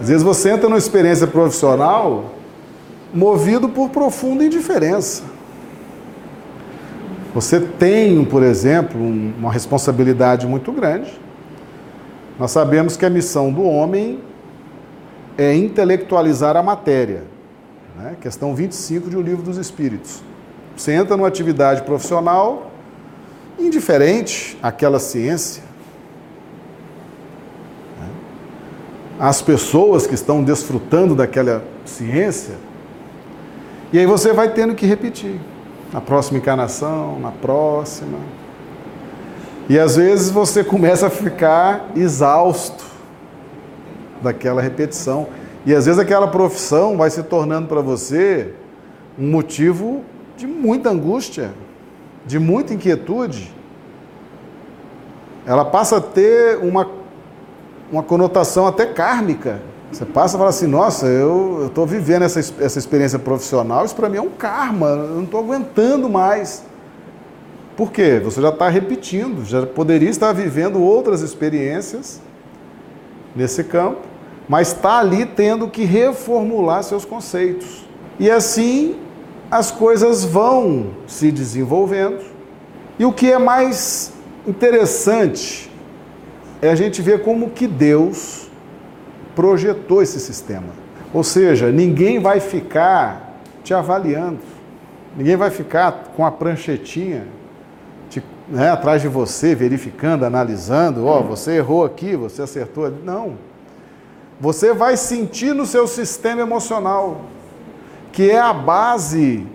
Às vezes você entra numa experiência profissional movido por profunda indiferença. Você tem, por exemplo, uma responsabilidade muito grande. Nós sabemos que a missão do homem é intelectualizar a matéria. Né? Questão 25 de O Livro dos Espíritos. Você entra numa atividade profissional indiferente àquela ciência, as pessoas que estão desfrutando daquela ciência, e aí você vai tendo que repetir na próxima encarnação, na próxima. E às vezes você começa a ficar exausto daquela repetição. E às vezes aquela profissão vai se tornando para você um motivo de muita angústia, de muita inquietude. Ela passa a ter uma uma conotação até kármica. Você passa e fala assim: nossa, eu estou vivendo essa, essa experiência profissional, isso para mim é um karma, eu não estou aguentando mais. Por quê? Você já está repetindo, já poderia estar vivendo outras experiências nesse campo, mas está ali tendo que reformular seus conceitos. E assim as coisas vão se desenvolvendo. E o que é mais interessante é a gente ver como que Deus projetou esse sistema. Ou seja, ninguém vai ficar te avaliando, ninguém vai ficar com a pranchetinha te, né, atrás de você, verificando, analisando, ó, oh, você errou aqui, você acertou ali. Não. Você vai sentir no seu sistema emocional, que é a base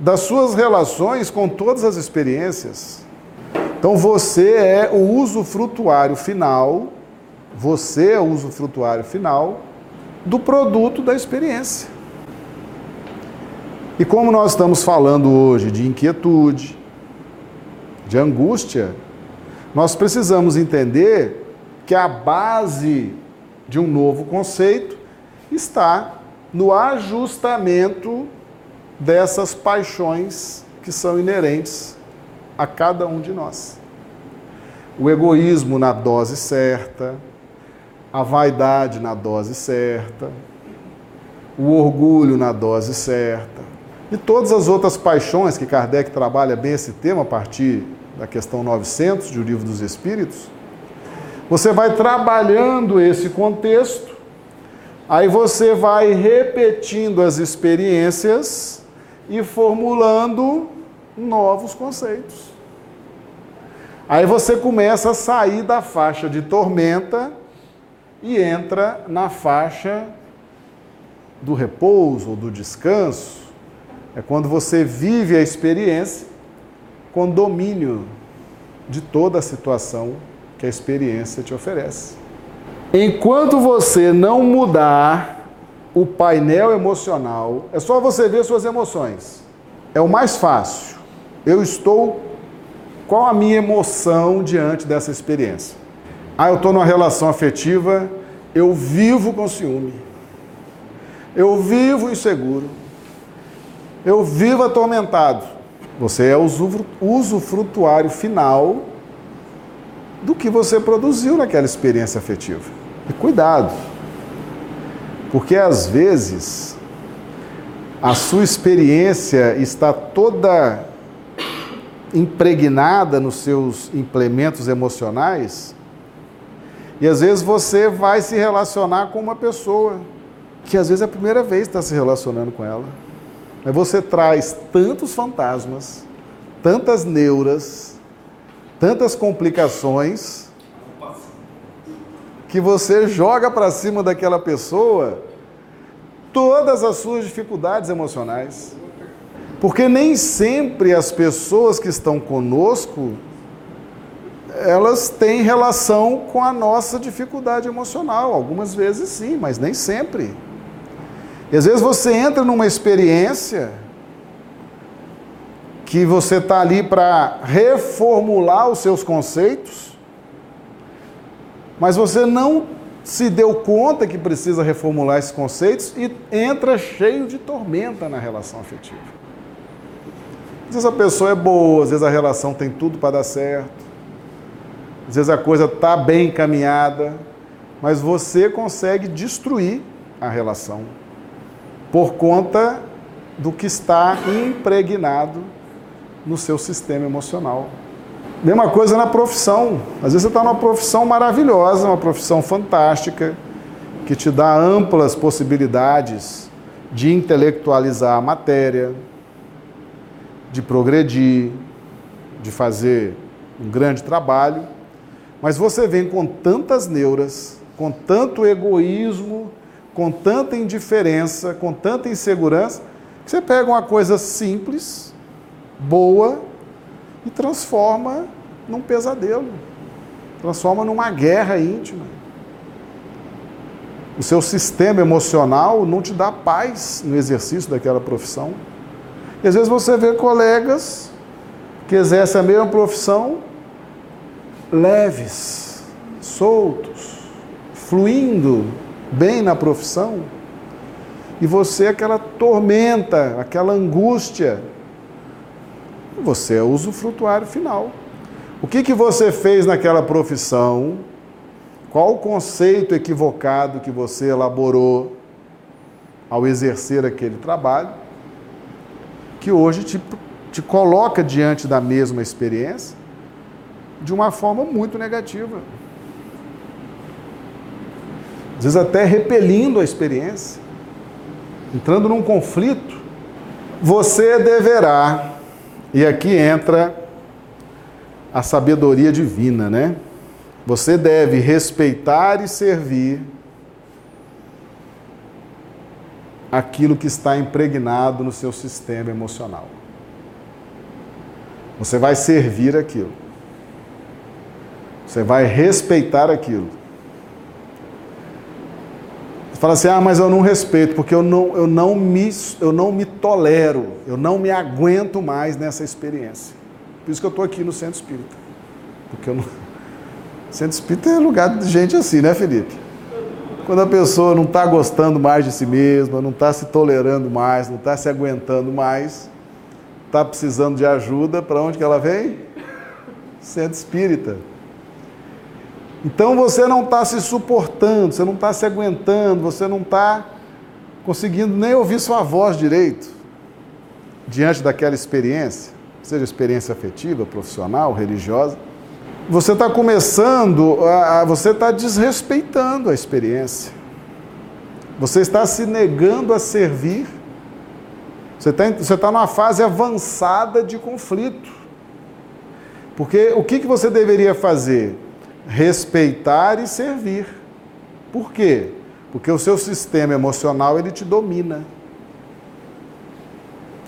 das suas relações com todas as experiências. Então você é o usufrutuário final, você é o usufrutuário final do produto da experiência. E como nós estamos falando hoje de inquietude, de angústia, nós precisamos entender que a base de um novo conceito está no ajustamento dessas paixões que são inerentes a cada um de nós. O egoísmo na dose certa, a vaidade na dose certa, o orgulho na dose certa, e todas as outras paixões que Kardec trabalha bem esse tema a partir da questão 900 de O Livro dos Espíritos. Você vai trabalhando esse contexto, aí você vai repetindo as experiências e formulando novos conceitos. Aí você começa a sair da faixa de tormenta e entra na faixa do repouso ou do descanso. É quando você vive a experiência com domínio de toda a situação que a experiência te oferece. Enquanto você não mudar o painel emocional, é só você ver suas emoções. É o mais fácil eu estou. Qual a minha emoção diante dessa experiência? Ah, eu estou numa relação afetiva, eu vivo com ciúme. Eu vivo inseguro. Eu vivo atormentado. Você é o usufrutuário final do que você produziu naquela experiência afetiva. E cuidado, porque às vezes a sua experiência está toda impregnada nos seus implementos emocionais, e às vezes você vai se relacionar com uma pessoa que às vezes é a primeira vez que está se relacionando com ela. Mas você traz tantos fantasmas, tantas neuras, tantas complicações, que você joga para cima daquela pessoa todas as suas dificuldades emocionais. Porque nem sempre as pessoas que estão conosco elas têm relação com a nossa dificuldade emocional. Algumas vezes sim, mas nem sempre. E às vezes você entra numa experiência que você está ali para reformular os seus conceitos, mas você não se deu conta que precisa reformular esses conceitos e entra cheio de tormenta na relação afetiva. Às vezes a pessoa é boa, às vezes a relação tem tudo para dar certo, às vezes a coisa está bem encaminhada, mas você consegue destruir a relação por conta do que está impregnado no seu sistema emocional. Mesma coisa na profissão. Às vezes você está numa profissão maravilhosa, uma profissão fantástica, que te dá amplas possibilidades de intelectualizar a matéria, de progredir, de fazer um grande trabalho, mas você vem com tantas neuras, com tanto egoísmo, com tanta indiferença, com tanta insegurança, que você pega uma coisa simples, boa, e transforma num pesadelo, transforma numa guerra íntima. O seu sistema emocional não te dá paz no exercício daquela profissão. E às vezes você vê colegas que exercem a mesma profissão leves, soltos, fluindo bem na profissão, e você aquela tormenta, aquela angústia. Você é usufrutuário final. O que, que você fez naquela profissão? Qual o conceito equivocado que você elaborou ao exercer aquele trabalho? Que hoje te, te coloca diante da mesma experiência de uma forma muito negativa. Às vezes até repelindo a experiência, entrando num conflito. Você deverá, e aqui entra a sabedoria divina, né? Você deve respeitar e servir aquilo que está impregnado no seu sistema emocional. Você vai servir aquilo. Você vai respeitar aquilo. Você fala assim: ah, mas eu não respeito, porque eu não, eu, não me, eu não me tolero, eu não me aguento mais nessa experiência. Por isso que eu estou aqui no centro espírita. Porque eu não. Centro espírita é lugar de gente assim, né, Felipe? Quando a pessoa não está gostando mais de si mesma, não está se tolerando mais, não está se aguentando mais, está precisando de ajuda, para onde que ela vem? Centro espírita. Então você não está se suportando, você não está se aguentando, você não está conseguindo nem ouvir sua voz direito diante daquela experiência seja experiência afetiva, profissional, religiosa, você está começando, a, a, você está desrespeitando a experiência. Você está se negando a servir. Você está você tá numa fase avançada de conflito. Porque o que, que você deveria fazer? Respeitar e servir. Por quê? Porque o seu sistema emocional ele te domina.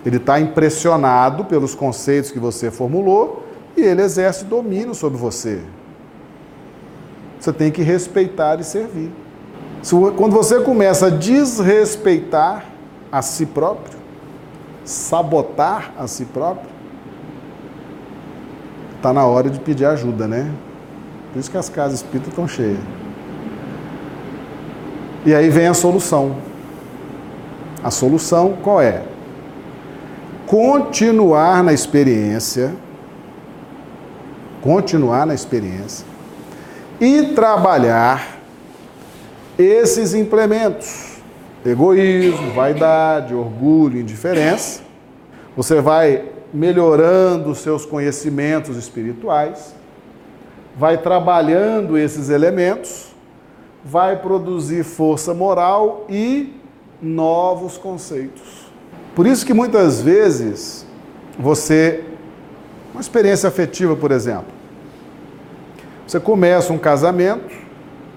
Ele está impressionado pelos conceitos que você formulou e ele exerce domínio sobre você. Você tem que respeitar e servir. Quando você começa a desrespeitar a si próprio, sabotar a si próprio, está na hora de pedir ajuda, né? Por isso que as casas espíritas estão cheias. E aí vem a solução. A solução qual é? continuar na experiência, continuar na experiência e trabalhar esses implementos: egoísmo, vaidade, orgulho, indiferença. Você vai melhorando seus conhecimentos espirituais, vai trabalhando esses elementos, vai produzir força moral e novos conceitos. Por isso que muitas vezes você, uma experiência afetiva, por exemplo, você começa um casamento,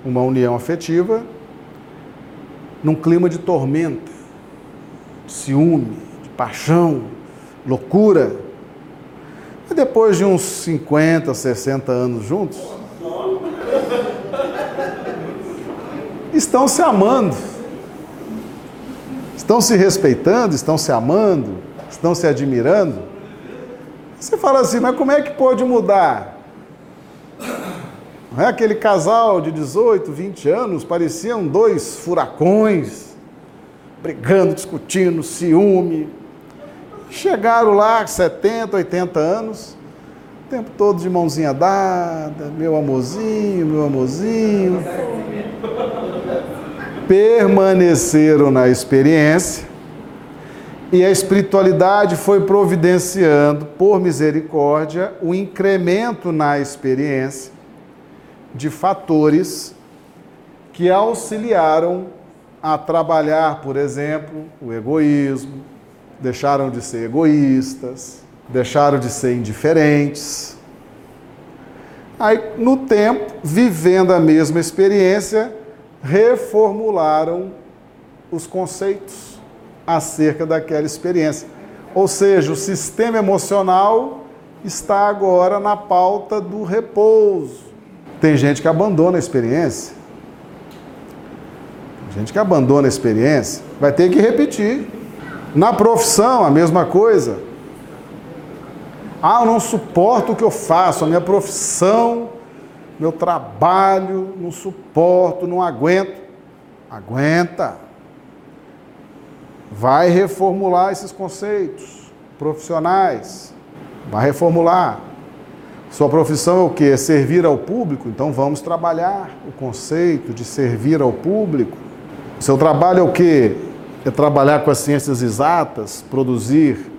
uma união afetiva, num clima de tormenta, de ciúme, de paixão, loucura. E depois de uns 50, 60 anos juntos, estão se amando estão se respeitando, estão se amando, estão se admirando. Você fala assim, mas como é que pode mudar? Não é aquele casal de 18, 20 anos, pareciam dois furacões, brigando, discutindo, ciúme. Chegaram lá, 70, 80 anos, o tempo todo de mãozinha dada, meu amorzinho, meu amorzinho. permaneceram na experiência e a espiritualidade foi providenciando, por misericórdia, o incremento na experiência de fatores que auxiliaram a trabalhar, por exemplo, o egoísmo, deixaram de ser egoístas, deixaram de ser indiferentes. Aí, no tempo, vivendo a mesma experiência, reformularam os conceitos acerca daquela experiência. Ou seja, o sistema emocional está agora na pauta do repouso. Tem gente que abandona a experiência. Tem gente que abandona a experiência, vai ter que repetir. Na profissão, a mesma coisa. Ah, eu não suporto o que eu faço, a minha profissão, meu trabalho, não suporto, não aguento. Aguenta. Vai reformular esses conceitos profissionais. Vai reformular. Sua profissão é o que? É servir ao público? Então vamos trabalhar o conceito de servir ao público. Seu trabalho é o que? É trabalhar com as ciências exatas, produzir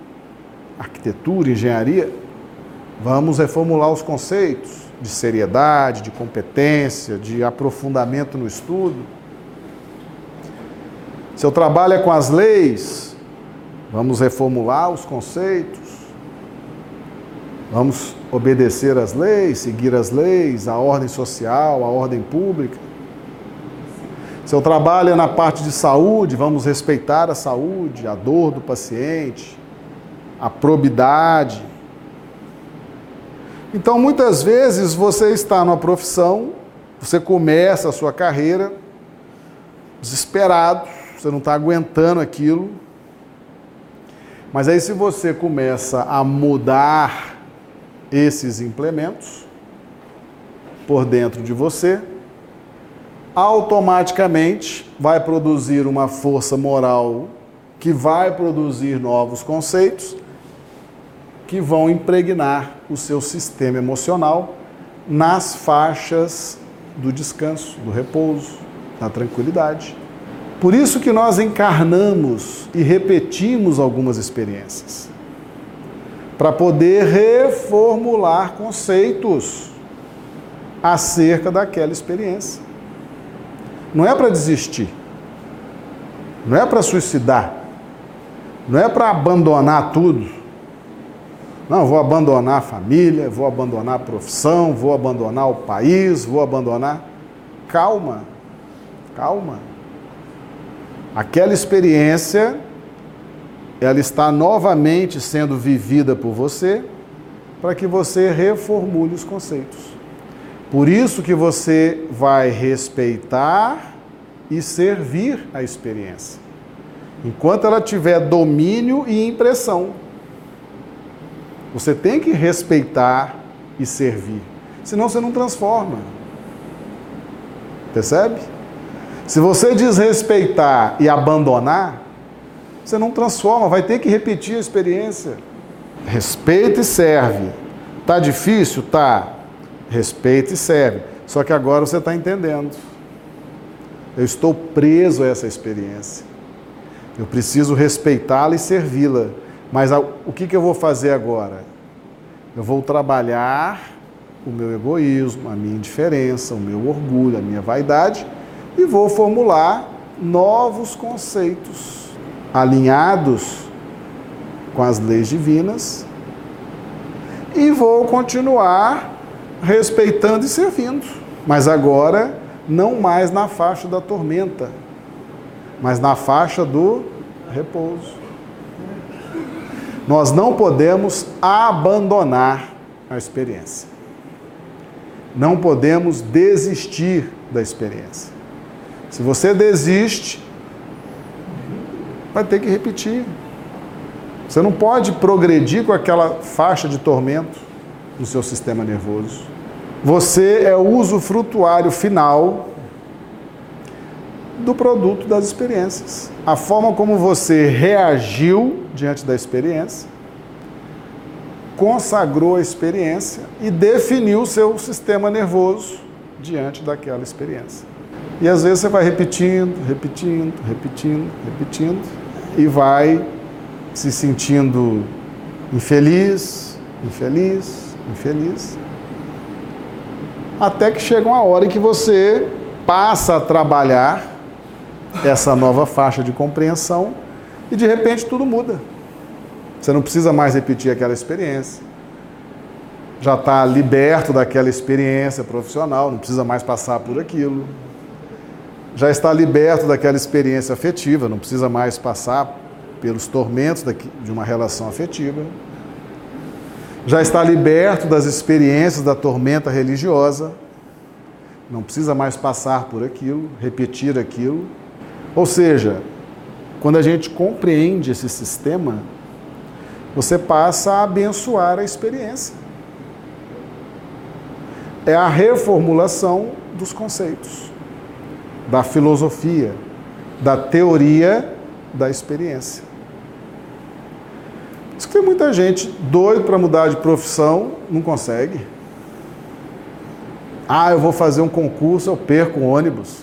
arquitetura, engenharia? Vamos reformular os conceitos de seriedade, de competência, de aprofundamento no estudo. Seu trabalho é com as leis? Vamos reformular os conceitos. Vamos obedecer às leis, seguir as leis, a ordem social, a ordem pública. Seu trabalho é na parte de saúde, vamos respeitar a saúde, a dor do paciente, a probidade. Então, muitas vezes você está numa profissão, você começa a sua carreira desesperado, você não está aguentando aquilo. Mas aí, se você começa a mudar esses implementos por dentro de você, automaticamente vai produzir uma força moral que vai produzir novos conceitos que vão impregnar o seu sistema emocional nas faixas do descanso, do repouso, da tranquilidade. Por isso que nós encarnamos e repetimos algumas experiências para poder reformular conceitos acerca daquela experiência. Não é para desistir, não é para suicidar, não é para abandonar tudo. Não, vou abandonar a família, vou abandonar a profissão, vou abandonar o país, vou abandonar. Calma, calma. Aquela experiência ela está novamente sendo vivida por você para que você reformule os conceitos. Por isso que você vai respeitar e servir a experiência. Enquanto ela tiver domínio e impressão. Você tem que respeitar e servir. Senão você não transforma. Percebe? Se você desrespeitar e abandonar, você não transforma, vai ter que repetir a experiência. Respeita e serve. Tá difícil? Tá. Respeita e serve. Só que agora você está entendendo. Eu estou preso a essa experiência. Eu preciso respeitá-la e servi-la. Mas o que, que eu vou fazer agora? Eu vou trabalhar o meu egoísmo, a minha indiferença, o meu orgulho, a minha vaidade e vou formular novos conceitos alinhados com as leis divinas e vou continuar respeitando e servindo. Mas agora, não mais na faixa da tormenta, mas na faixa do repouso. Nós não podemos abandonar a experiência. Não podemos desistir da experiência. Se você desiste, vai ter que repetir. Você não pode progredir com aquela faixa de tormento no seu sistema nervoso. Você é o usufrutuário final do produto das experiências. A forma como você reagiu diante da experiência, consagrou a experiência e definiu o seu sistema nervoso diante daquela experiência. E às vezes você vai repetindo, repetindo, repetindo, repetindo e vai se sentindo infeliz, infeliz, infeliz. Até que chega uma hora em que você passa a trabalhar essa nova faixa de compreensão e de repente tudo muda. Você não precisa mais repetir aquela experiência. Já está liberto daquela experiência profissional, não precisa mais passar por aquilo. Já está liberto daquela experiência afetiva, não precisa mais passar pelos tormentos de uma relação afetiva. Já está liberto das experiências da tormenta religiosa, não precisa mais passar por aquilo, repetir aquilo. Ou seja, quando a gente compreende esse sistema, você passa a abençoar a experiência. É a reformulação dos conceitos, da filosofia, da teoria da experiência. Diz que tem muita gente doido para mudar de profissão, não consegue. Ah, eu vou fazer um concurso, eu perco o ônibus,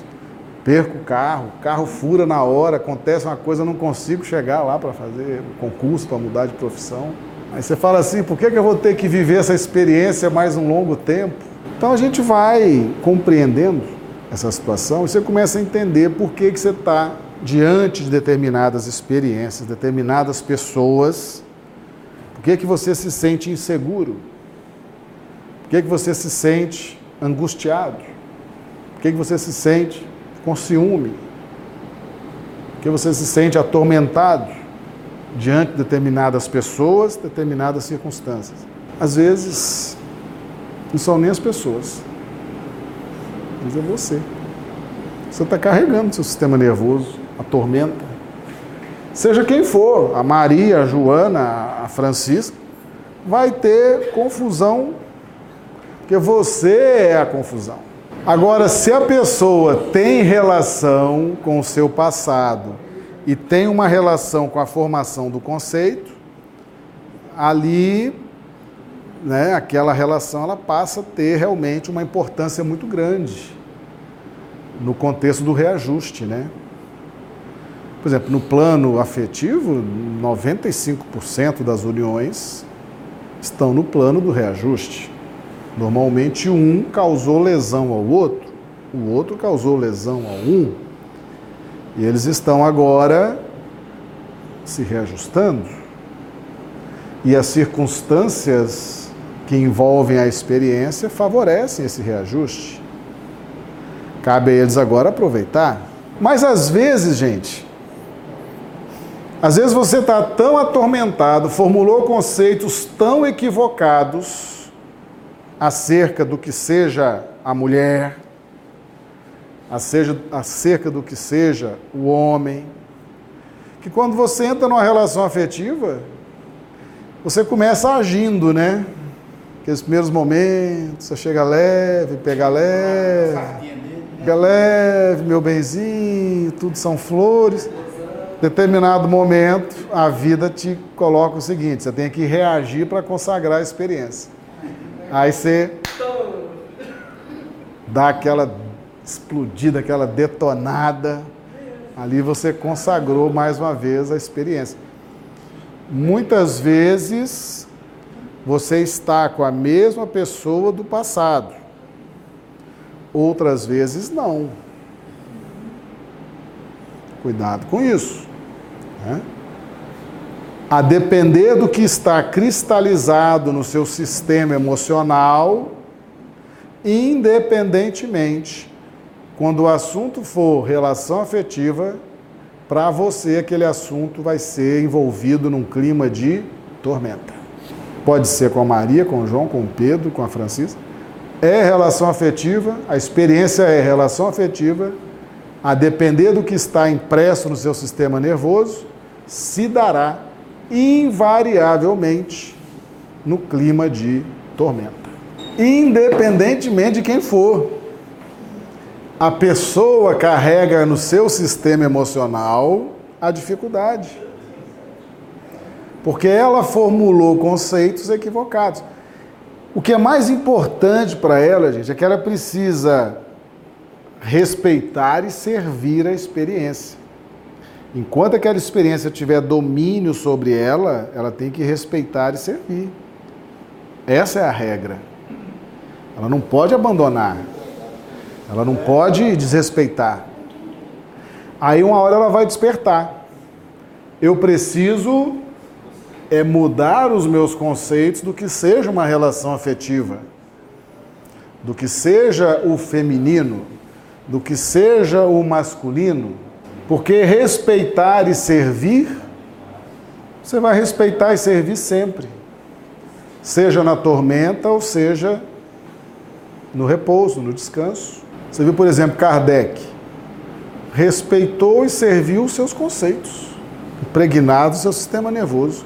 perco o carro, o carro fura na hora, acontece uma coisa, eu não consigo chegar lá para fazer o concurso, para mudar de profissão. Aí você fala assim, por que, que eu vou ter que viver essa experiência mais um longo tempo? Então a gente vai compreendendo essa situação e você começa a entender por que, que você está diante de determinadas experiências, determinadas pessoas, por que, que você se sente inseguro, por que, que você se sente angustiado? Por que, que você se sente com ciúme? Por que você se sente atormentado diante de determinadas pessoas, determinadas circunstâncias? Às vezes, não são nem as pessoas, mas é você. Você está carregando seu sistema nervoso, a tormenta. Seja quem for, a Maria, a Joana, a Francisca, vai ter confusão porque você é a confusão. Agora, se a pessoa tem relação com o seu passado e tem uma relação com a formação do conceito, ali, né, aquela relação ela passa a ter realmente uma importância muito grande no contexto do reajuste, né? Por exemplo, no plano afetivo, 95% das uniões estão no plano do reajuste. Normalmente um causou lesão ao outro, o outro causou lesão a um, e eles estão agora se reajustando. E as circunstâncias que envolvem a experiência favorecem esse reajuste. Cabe a eles agora aproveitar. Mas às vezes, gente, às vezes você está tão atormentado, formulou conceitos tão equivocados, acerca do que seja a mulher, acerca do que seja o homem, que quando você entra numa relação afetiva, você começa agindo, né? Aqueles primeiros momentos, você chega leve, pega leve, pega leve, meu benzinho, tudo são flores. Determinado momento, a vida te coloca o seguinte: você tem que reagir para consagrar a experiência. Aí você dá aquela explodida, aquela detonada. Ali você consagrou mais uma vez a experiência. Muitas vezes você está com a mesma pessoa do passado. Outras vezes não. Cuidado com isso. Né? a depender do que está cristalizado no seu sistema emocional, independentemente, quando o assunto for relação afetiva, para você aquele assunto vai ser envolvido num clima de tormenta. Pode ser com a Maria, com o João, com o Pedro, com a Francisca. É relação afetiva, a experiência é relação afetiva, a depender do que está impresso no seu sistema nervoso, se dará invariavelmente no clima de tormenta. Independentemente de quem for, a pessoa carrega no seu sistema emocional a dificuldade. Porque ela formulou conceitos equivocados. O que é mais importante para ela, gente, é que ela precisa respeitar e servir a experiência. Enquanto aquela experiência tiver domínio sobre ela, ela tem que respeitar e servir. Essa é a regra. Ela não pode abandonar. Ela não pode desrespeitar. Aí uma hora ela vai despertar. Eu preciso é mudar os meus conceitos do que seja uma relação afetiva, do que seja o feminino, do que seja o masculino, porque respeitar e servir, você vai respeitar e servir sempre, seja na tormenta ou seja no repouso, no descanso. Você viu, por exemplo, Kardec, respeitou e serviu os seus conceitos, impregnados no seu sistema nervoso.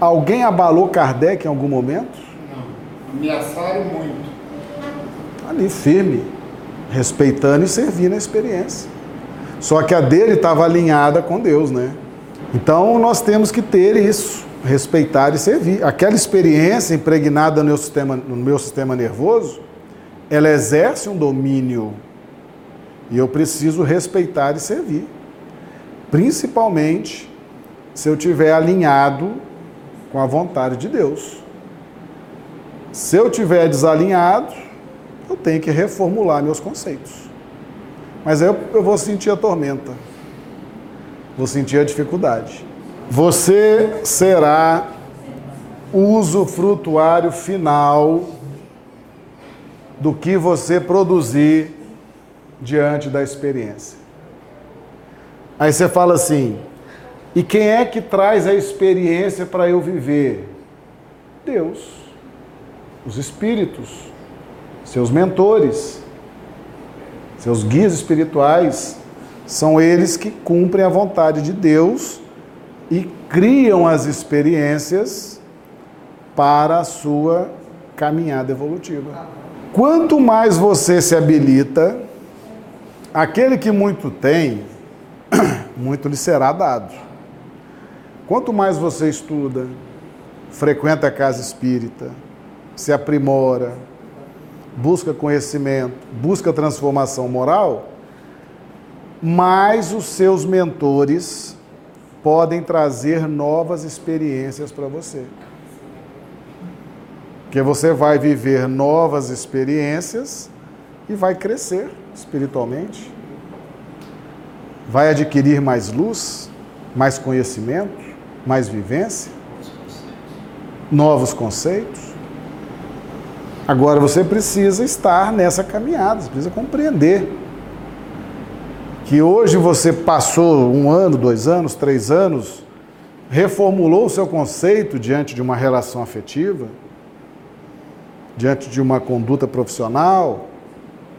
Alguém abalou Kardec em algum momento? Não. Ameaçaram muito. Ali, firme, respeitando e servindo a experiência. Só que a dele estava alinhada com Deus, né? Então nós temos que ter isso, respeitar e servir. Aquela experiência impregnada no meu sistema, no meu sistema nervoso, ela exerce um domínio e eu preciso respeitar e servir. Principalmente se eu tiver alinhado com a vontade de Deus. Se eu tiver desalinhado, eu tenho que reformular meus conceitos. Mas aí eu, eu vou sentir a tormenta, vou sentir a dificuldade. Você será o usufrutuário final do que você produzir diante da experiência. Aí você fala assim: e quem é que traz a experiência para eu viver? Deus, os espíritos, seus mentores, seus guias espirituais, são eles que cumprem a vontade de Deus e criam as experiências para a sua caminhada evolutiva. Quanto mais você se habilita, aquele que muito tem, muito lhe será dado. Quanto mais você estuda, frequenta a casa espírita, se aprimora, busca conhecimento, busca transformação moral, mais os seus mentores podem trazer novas experiências para você. Porque você vai viver novas experiências e vai crescer espiritualmente, vai adquirir mais luz, mais conhecimento, mais vivência, novos conceitos. Agora você precisa estar nessa caminhada, você precisa compreender que hoje você passou um ano, dois anos, três anos, reformulou o seu conceito diante de uma relação afetiva, diante de uma conduta profissional,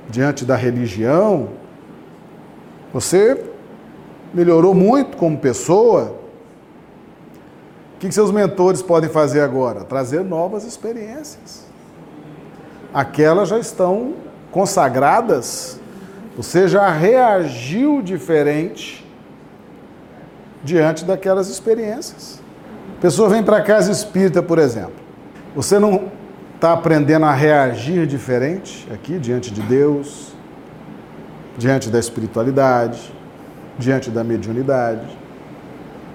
diante da religião. Você melhorou muito como pessoa, o que seus mentores podem fazer agora? Trazer novas experiências. Aquelas já estão consagradas, você já reagiu diferente diante daquelas experiências. A pessoa vem para casa espírita, por exemplo. Você não está aprendendo a reagir diferente aqui diante de Deus, diante da espiritualidade, diante da mediunidade,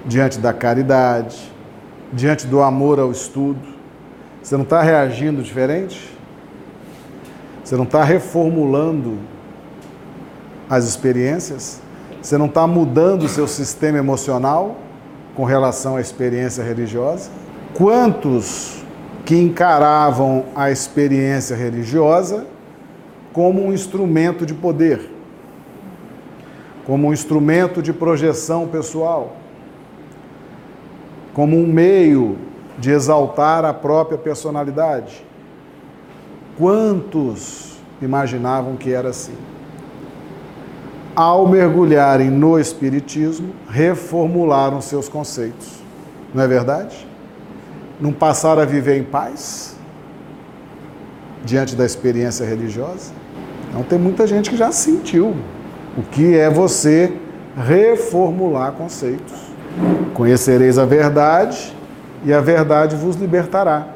diante da caridade, diante do amor ao estudo? Você não está reagindo diferente? Você não está reformulando as experiências? Você não está mudando o seu sistema emocional com relação à experiência religiosa? Quantos que encaravam a experiência religiosa como um instrumento de poder, como um instrumento de projeção pessoal? Como um meio de exaltar a própria personalidade. Quantos imaginavam que era assim? Ao mergulharem no Espiritismo, reformularam seus conceitos. Não é verdade? Não passaram a viver em paz diante da experiência religiosa? Então, tem muita gente que já sentiu o que é você reformular conceitos. Conhecereis a verdade e a verdade vos libertará.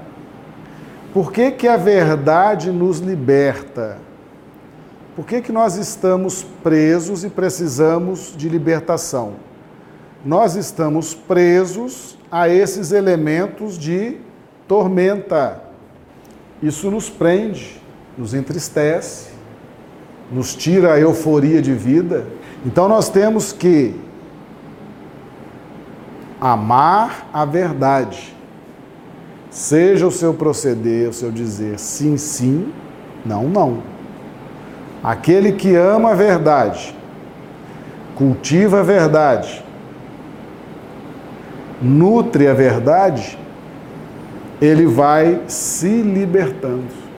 Por que, que a verdade nos liberta? Por que, que nós estamos presos e precisamos de libertação? Nós estamos presos a esses elementos de tormenta. Isso nos prende, nos entristece, nos tira a euforia de vida. Então nós temos que amar a verdade. Seja o seu proceder, o seu dizer sim, sim, não, não. Aquele que ama a verdade, cultiva a verdade, nutre a verdade, ele vai se libertando.